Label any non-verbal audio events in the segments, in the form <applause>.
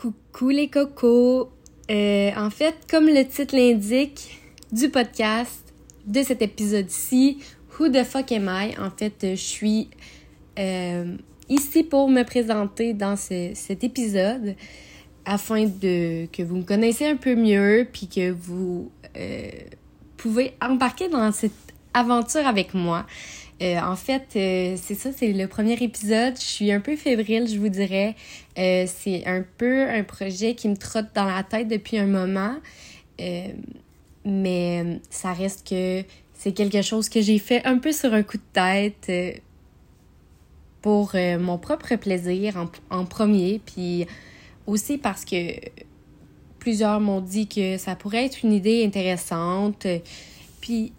Coucou les cocos. Euh, en fait, comme le titre l'indique du podcast de cet épisode-ci, Who the fuck am I? En fait, je suis euh, ici pour me présenter dans cet épisode afin de que vous me connaissiez un peu mieux puis que vous euh, pouvez embarquer dans cette aventure avec moi. Euh, en fait, euh, c'est ça, c'est le premier épisode. Je suis un peu fébrile, je vous dirais. Euh, c'est un peu un projet qui me trotte dans la tête depuis un moment. mais ça reste que c'est quelque chose que j'ai fait un peu sur un coup de tête pour mon propre plaisir en, en, premier. Puis aussi parce que plusieurs m'ont dit que ça pourrait être une idée intéressante. Puis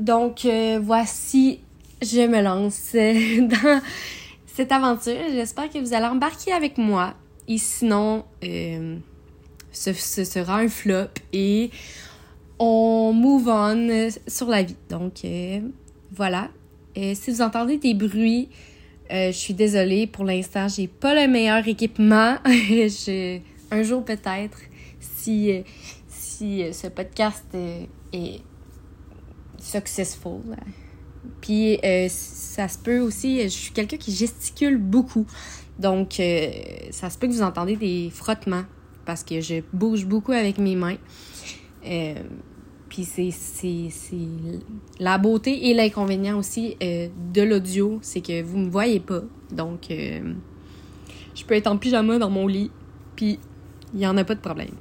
donc voici je me lance <laughs> dans cette aventure. J'espère que vous allez embarquer avec moi. Et sinon, euh, ce, sera un flop et on move on sur la vie. Donc, euh, voilà. Et si vous entendez des bruits, euh, je suis désolée. Pour l'instant, j'ai pas le meilleur équipement. <laughs> un jour peut-être, si, si ce podcast est successful puis euh, ça se peut aussi, je suis quelqu'un qui gesticule beaucoup. Donc euh, ça se peut que vous entendez des frottements parce que je bouge beaucoup avec mes mains. Euh, puis c'est la beauté et l'inconvénient aussi de l'audio, c'est que vous me voyez pas. Donc je peux être en pyjama dans mon lit, puis il y en a pas de problème.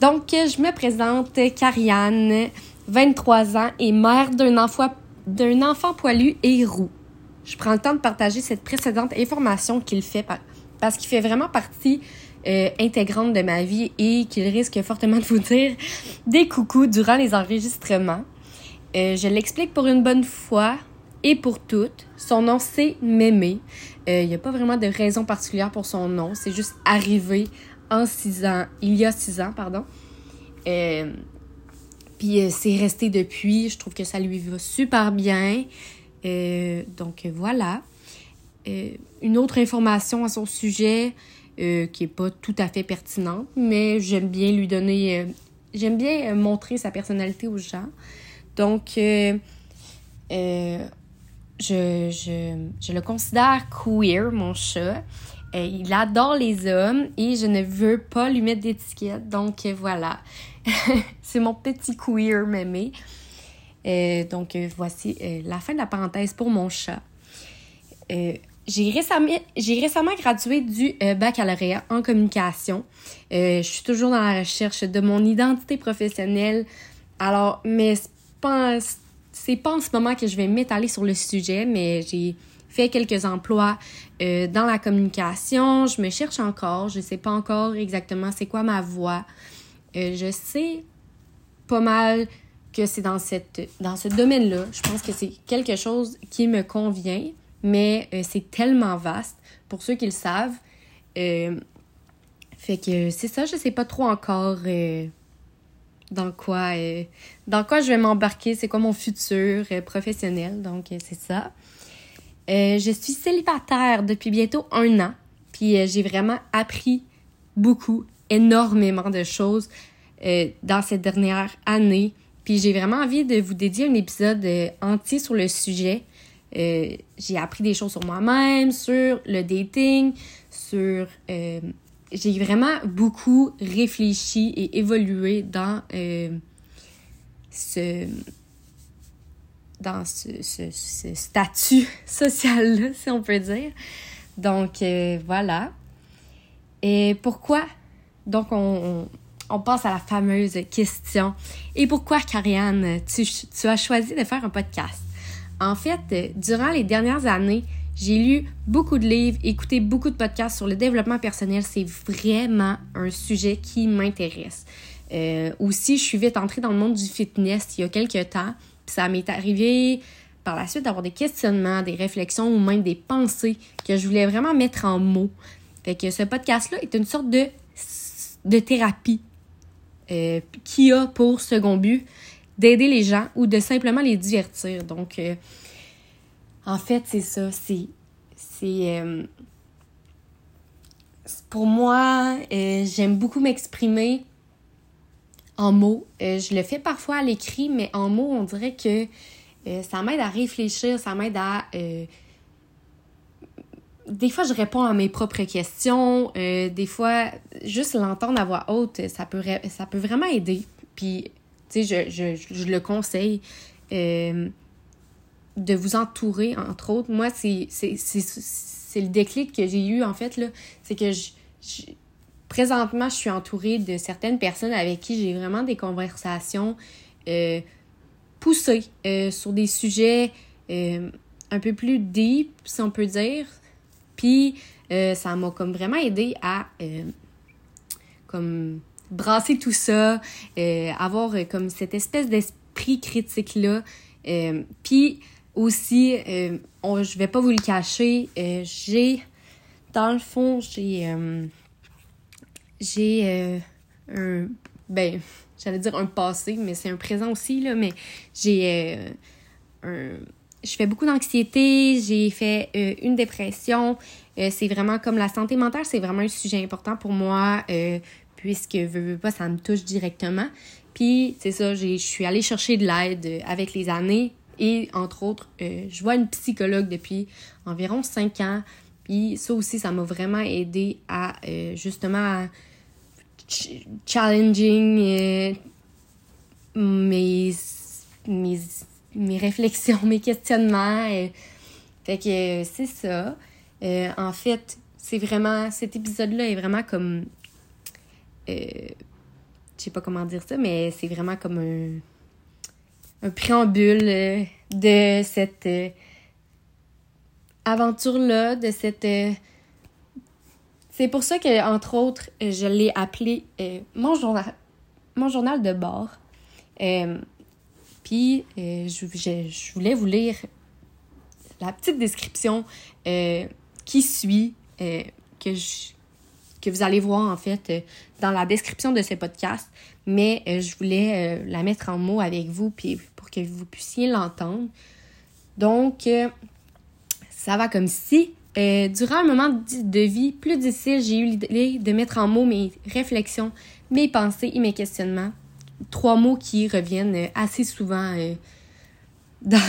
Donc je me présente, Carianne, 23 ans et mère d'un enfant d'un enfant poilu et roux. Je prends le temps de partager cette précédente information qu'il fait parce qu'il fait vraiment partie euh, intégrante de ma vie et qu'il risque fortement de vous dire des coucous durant les enregistrements. Euh, je l'explique pour une bonne fois et pour toutes. Son nom, c'est Mémé. Euh, il n'y a pas vraiment de raison particulière pour son nom. C'est juste arrivé en six ans, il y a six ans, pardon. Puis euh, c'est resté depuis. Je trouve que ça lui va super bien. Euh, donc voilà. Euh, une autre information à son sujet qui est pas tout à fait pertinente, mais j'aime bien lui donner. j'aime bien montrer sa personnalité aux gens. Donc je, je, je le considère queer, mon chat. il adore les hommes et je ne veux pas lui mettre d'étiquette. Donc voilà. <laughs> c'est mon petit queer mémé. Euh, donc, euh, voici euh, la fin de la parenthèse pour mon chat. j'ai récemment, gradué du baccalauréat en communication. je suis toujours dans la recherche de mon identité professionnelle. Alors, mais c'est pas, pas en ce moment que je vais m'étaler sur le sujet, mais j'ai fait quelques emplois dans la communication. Je me cherche encore. Je sais pas encore exactement c'est quoi ma voie. Euh, je sais pas mal que c'est dans, dans ce domaine-là. Je pense que c'est quelque chose qui me convient, mais euh, c'est tellement vaste pour ceux qui le savent. Euh, fait que c'est ça, je sais pas trop encore dans quoi dans quoi je vais m'embarquer, c'est quoi mon futur professionnel, donc c'est ça. je suis célibataire depuis bientôt un an, puis j'ai vraiment appris beaucoup énormément de choses euh, dans cette dernière année. Puis j'ai vraiment envie de vous dédier un épisode euh, entier sur le sujet. Euh, j'ai appris des choses sur moi-même, sur le dating, sur... j'ai vraiment beaucoup réfléchi et évolué dans ce dans ce, ce statut <laughs> social-là, si on peut dire. Donc, voilà. Et pourquoi donc, on, passe à la fameuse question. Et pourquoi, Karianne, tu, tu as choisi de faire un podcast? En fait, durant les dernières années, j'ai lu beaucoup de livres, écouté beaucoup de podcasts sur le développement personnel. C'est vraiment un sujet qui m'intéresse. Euh, aussi, je suis vite entrée dans le monde du fitness il y a quelques temps. Puis ça m'est arrivé par la suite d'avoir des questionnements, des réflexions ou même des pensées que je voulais vraiment mettre en mots. Fait que ce podcast-là est une sorte de de thérapie euh, qui a pour second but d'aider les gens ou de simplement les divertir. Donc, euh, en fait, c'est ça. C'est. C'est. Euh, pour moi, j'aime beaucoup m'exprimer en mots. Je le fais parfois à l'écrit, mais en mots, on dirait que ça m'aide à réfléchir, ça m'aide à... Des fois, je réponds à mes propres questions. des fois, juste l'entendre à voix haute, ça peut, ça peut vraiment aider. Puis, tu sais, je, je, je, le conseille de vous entourer, entre autres. Moi, c'est le déclic que j'ai eu, en fait. C'est que je, présentement, je suis entourée de certaines personnes avec qui j'ai vraiment des conversations euh, poussées euh, sur des sujets euh, un peu plus deep, si on peut dire. Puis, ça m'a comme vraiment aidé à comme brasser tout ça, avoir comme cette espèce d'esprit critique-là. puis, aussi, euh, je vais pas vous le cacher, euh, j'ai, dans le fond, j'ai, euh, j'ai euh, un, ben, j'allais dire un passé, mais c'est un présent aussi, là, mais j'ai un, je fais beaucoup d'anxiété, j'ai fait une dépression, c'est vraiment comme la santé mentale, c'est vraiment un sujet important pour moi, puisque, veux, veux pas, ça me touche directement. Puis, c'est ça, je suis allée chercher de l'aide avec les années, et entre autres, euh, je vois une psychologue depuis environ cinq ans. Puis ça aussi, ça m'a vraiment aidé à euh, justement challenging euh, mes, mes, mes, réflexions, <laughs> mes questionnements. fait que c'est ça. en fait, c'est vraiment. Cet épisode-là est vraiment comme. je sais pas comment dire ça, mais c'est vraiment comme un un préambule euh, de cette euh, aventure-là, de cette... Euh, c'est pour ça que, entre autres, je l'ai appelé mon, journal, mon journal de bord. Puis, je, voulais vous lire la petite description qui suit, que, je, que vous allez voir, en fait, dans la description de ce podcast. Mais je voulais la mettre en mots avec vous, puis que vous puissiez l'entendre. Donc, euh, ça va comme si, euh, durant un moment de vie plus difficile, j'ai eu l'idée de mettre en mots mes réflexions, mes pensées et mes questionnements. Trois mots qui reviennent assez souvent euh, dans,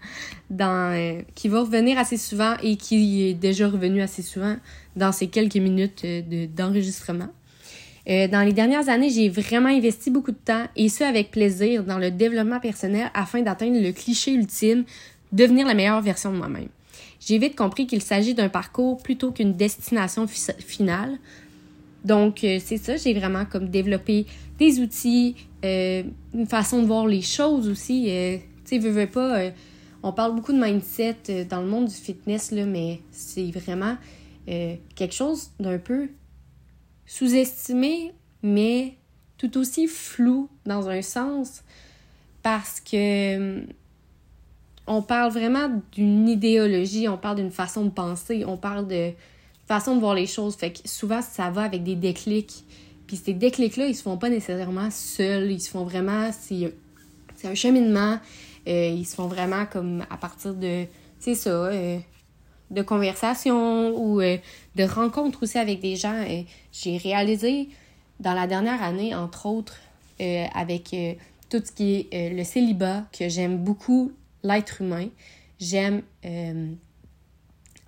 <laughs> dans qui va revenir assez souvent et qui est déjà revenu assez souvent dans ces quelques minutes d'enregistrement. Euh, dans les dernières années, j'ai vraiment investi beaucoup de temps, et ce avec plaisir, dans le développement personnel afin d'atteindre le cliché ultime, devenir la meilleure version de moi-même. J'ai vite compris qu'il s'agit d'un parcours plutôt qu'une destination finale. Donc, euh, c'est ça, j'ai vraiment comme développé des outils, euh, une façon de voir les choses aussi. tu sais, veux, veux pas, on parle beaucoup de mindset dans le monde du fitness, là, mais c'est vraiment quelque chose d'un peu sous-estimé, mais tout aussi flou dans un sens parce que hum, on parle vraiment d'une idéologie, on parle d'une façon de penser, on parle de façon de voir les choses. Fait que souvent, ça va avec des déclics. Puis ces déclics-là, ils se font pas nécessairement seuls. Ils se font vraiment... C'est un cheminement. Euh, ils se font vraiment comme à partir de... C'est ça. Euh, de conversations ou euh, de rencontres aussi avec des gens. J'ai réalisé dans la dernière année, entre autres, avec tout ce qui est le célibat, que j'aime beaucoup l'être humain. J'aime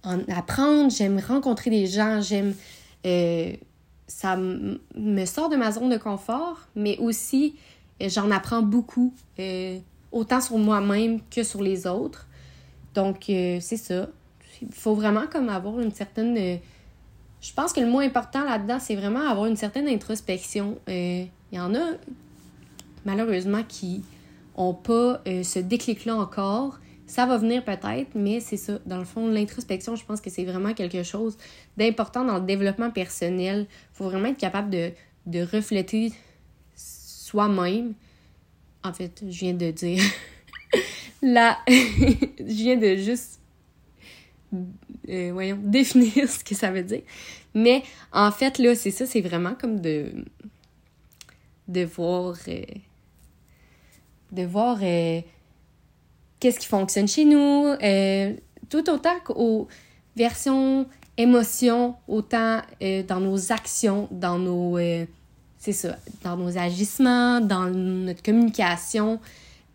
en apprendre, j'aime rencontrer des gens, j'aime... ça me sort de ma zone de confort, mais aussi j'en apprends beaucoup, autant sur moi-même que sur les autres. Donc, c'est ça il faut vraiment comme avoir une certaine... Euh, je pense que le mot important là-dedans, c'est vraiment avoir une certaine introspection. Euh, il y en a, malheureusement, qui ont pas euh, ce déclic-là encore. Ça va venir peut-être, mais c'est ça. Dans le fond, l'introspection, je pense que c'est vraiment quelque chose d'important dans le développement personnel. Il faut vraiment être capable de, de refléter soi-même. En fait, je viens de dire. <laughs> Là, <laughs> je viens de juste euh, voyons, <laughs> définir ce que ça veut dire. Mais en fait, là, c'est ça, c'est vraiment comme de, de voir, euh, de voir euh, qu'est-ce qui fonctionne chez nous, tout autant qu'aux versions émotions, autant dans nos actions, dans nos c'est ça, dans nos agissements, dans notre communication.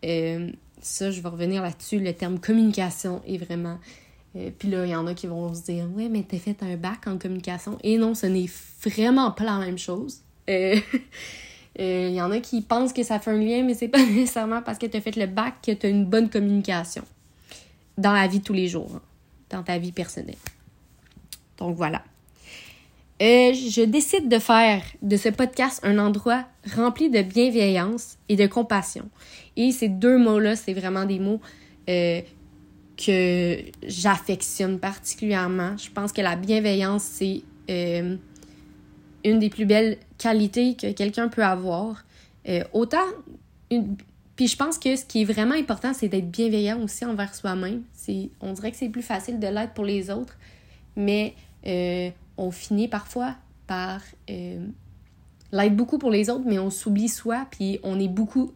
Euh, ça, je vais revenir là-dessus. Le terme communication est vraiment. Euh, puis là, il y en a qui vont se dire Ouais, mais t'as fait un bac en communication. Et non, ce n'est vraiment pas la même chose. <laughs> Euh, il y en a qui pensent que ça fait un lien, mais c'est pas <laughs> nécessairement parce que t'as fait le bac que t'as une bonne communication dans la vie de tous les jours, hein, dans ta vie personnelle. Donc voilà. Euh, je décide de faire de ce podcast un endroit rempli de bienveillance et de compassion. Et ces deux mots-là, c'est vraiment des mots euh, que j'affectionne particulièrement. Je pense que la bienveillance, c'est euh, une des plus belles qualités que quelqu'un peut avoir. autant, puis je pense que ce qui est vraiment important, c'est d'être bienveillant aussi envers soi-même. On dirait que c'est plus facile de l'être pour les autres, mais on finit parfois par euh, l'être beaucoup pour les autres, mais on s'oublie soi, puis on est beaucoup.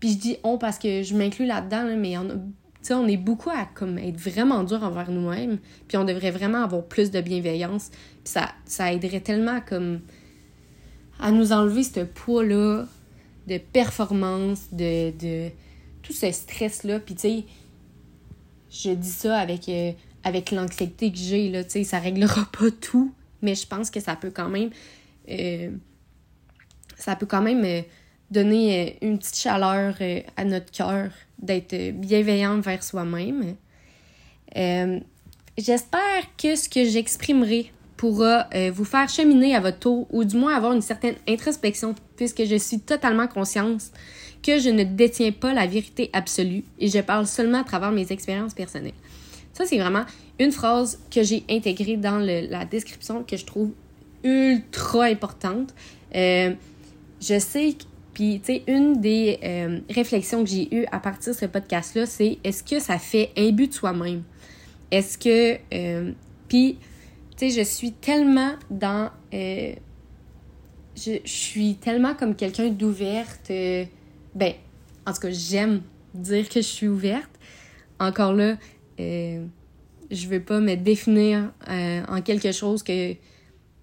Puis je dis on parce que je m'inclus là-dedans, mais on, on est beaucoup à comme, être vraiment dur envers nous-mêmes, puis on devrait vraiment avoir plus de bienveillance. Ça, ça aiderait tellement comme à nous enlever ce poids-là de performance, de, de tout ce stress-là. Puis tu sais, je dis ça avec. Euh, avec l'anxiété que j'ai, là, tu sais, ça réglera <laughs> pas tout, mais je pense que ça peut quand même, euh, ça peut quand même euh, donner une petite chaleur à notre cœur, d'être bienveillant vers soi-même. J'espère que ce que j'exprimerai pourra vous faire cheminer à votre tour ou du moins avoir une certaine introspection puisque je suis totalement consciente que je ne détiens pas la vérité absolue et je parle seulement à travers mes expériences personnelles. Ça, c'est vraiment une phrase que j'ai intégrée dans la description que je trouve ultra importante. Euh, je sais, puis tu sais, une des euh, réflexions que j'ai eues à partir de ce podcast-là, c'est est-ce que ça fait un but de soi-même? Est-ce que. Euh, puis, je suis tellement dans. je, je, suis tellement comme quelqu'un d'ouverte. ben, en tout cas, j'aime dire que je suis ouverte. Encore là, euh, je veux pas me définir euh, en quelque chose que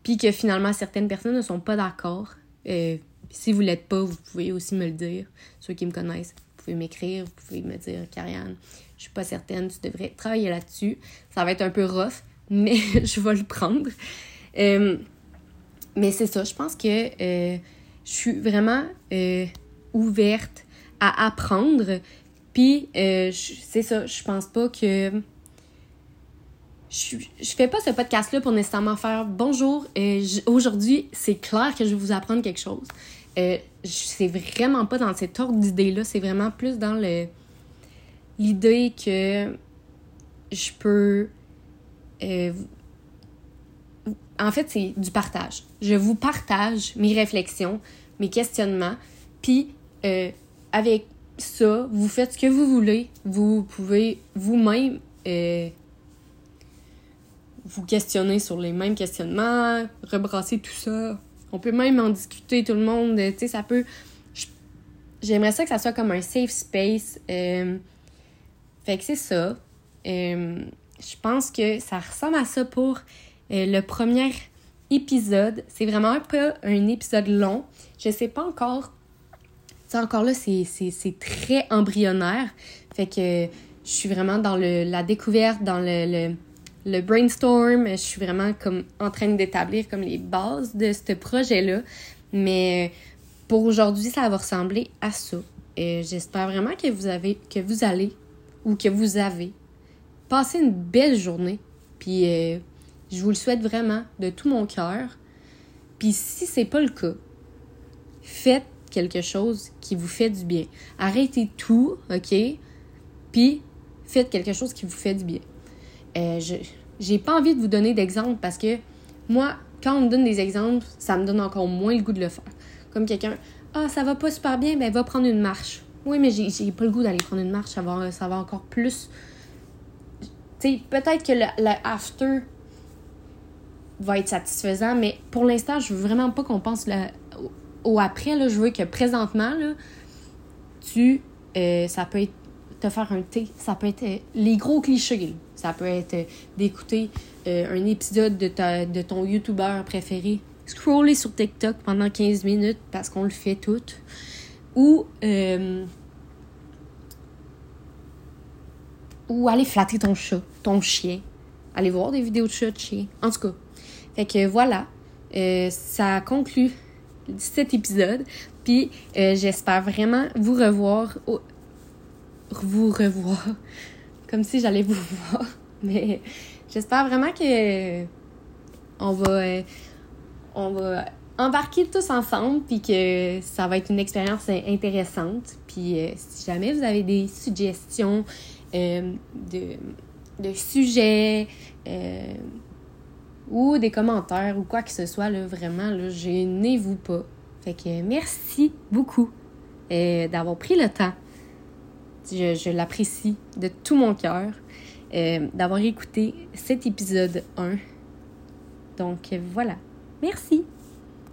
puis que finalement certaines personnes ne sont pas d'accord. Euh, si vous l'êtes pas, vous pouvez aussi me le dire. Ceux qui me connaissent, vous pouvez m'écrire, vous pouvez me dire Karianne, je suis pas certaine, tu devrais travailler là-dessus. Ça va être un peu rough, mais <laughs> je vais le prendre. mais c'est ça, je pense que je suis vraiment ouverte à apprendre puis, euh, c'est ça, je pense pas que. Je, je fais pas ce podcast-là pour nécessairement faire bonjour. Euh, Aujourd'hui, c'est clair que je vais vous apprendre quelque chose. Euh, c'est vraiment pas dans cet ordre d'idée-là, c'est vraiment plus dans le l'idée que je peux. Euh, en fait, c'est du partage. Je vous partage mes réflexions, mes questionnements, puis euh, avec ça, vous faites ce que vous voulez. Vous pouvez vous-même euh, vous questionner sur les mêmes questionnements, rebrasser tout ça. On peut même en discuter tout le monde. Tu sais, ça peut. J'aimerais ça que ça soit comme un safe space. Fait que c'est ça. Je pense que ça ressemble à ça pour le premier épisode. C'est vraiment un peu un épisode long. Je sais pas encore encore là, c'est très embryonnaire. Fait que je suis vraiment dans le, la découverte, dans le, le, brainstorm. Je suis vraiment comme en train d'établir comme les bases de ce projet-là. Mais pour aujourd'hui, ça va ressembler à ça. J'espère vraiment que vous avez, que vous allez ou que vous avez passé une belle journée. Puis euh, je vous le souhaite vraiment de tout mon cœur. Puis si c'est pas le cas, faites quelque chose qui vous fait du bien. Arrêtez tout, OK? Puis faites quelque chose qui vous fait du bien. Euh, je j'ai pas envie de vous donner d'exemples parce que moi, quand on me donne des exemples, ça me donne encore moins le goût de le faire. Comme quelqu'un, ah, ça va pas super bien, ben va prendre une marche. Oui, mais j'ai pas le goût d'aller prendre une marche, ça va, ça va encore plus. Peut-être que le, le, after va être satisfaisant, mais pour l'instant, je veux vraiment pas qu'on pense ou après, là, je veux que présentement, là, tu, euh, ça peut être te faire un thé, ça peut être euh, les gros clichés. Ça peut être d'écouter un épisode de, ta, de ton YouTuber préféré. Scroller sur TikTok pendant 15 minutes parce qu'on le fait toutes. Ou ou aller flatter ton chat, ton chien. Aller voir des vidéos de chat, de chien. En tout cas. Fait que voilà. Euh, ça conclut cet épisode. Puis euh, j'espère vraiment vous revoir. Vous revoir. <laughs> Comme si j'allais vous voir. <laughs> Mais j'espère vraiment que on va, euh, on va embarquer tous ensemble, puis que ça va être une expérience intéressante. Puis si jamais vous avez des suggestions, euh, de, de, sujets euh, ou des commentaires ou quoi que ce soit, là, vraiment, là, gênez-vous pas. Fait que merci beaucoup euh, d'avoir pris le temps. Je, je l'apprécie de tout mon cœur d'avoir écouté cet épisode 1. Donc voilà. Merci.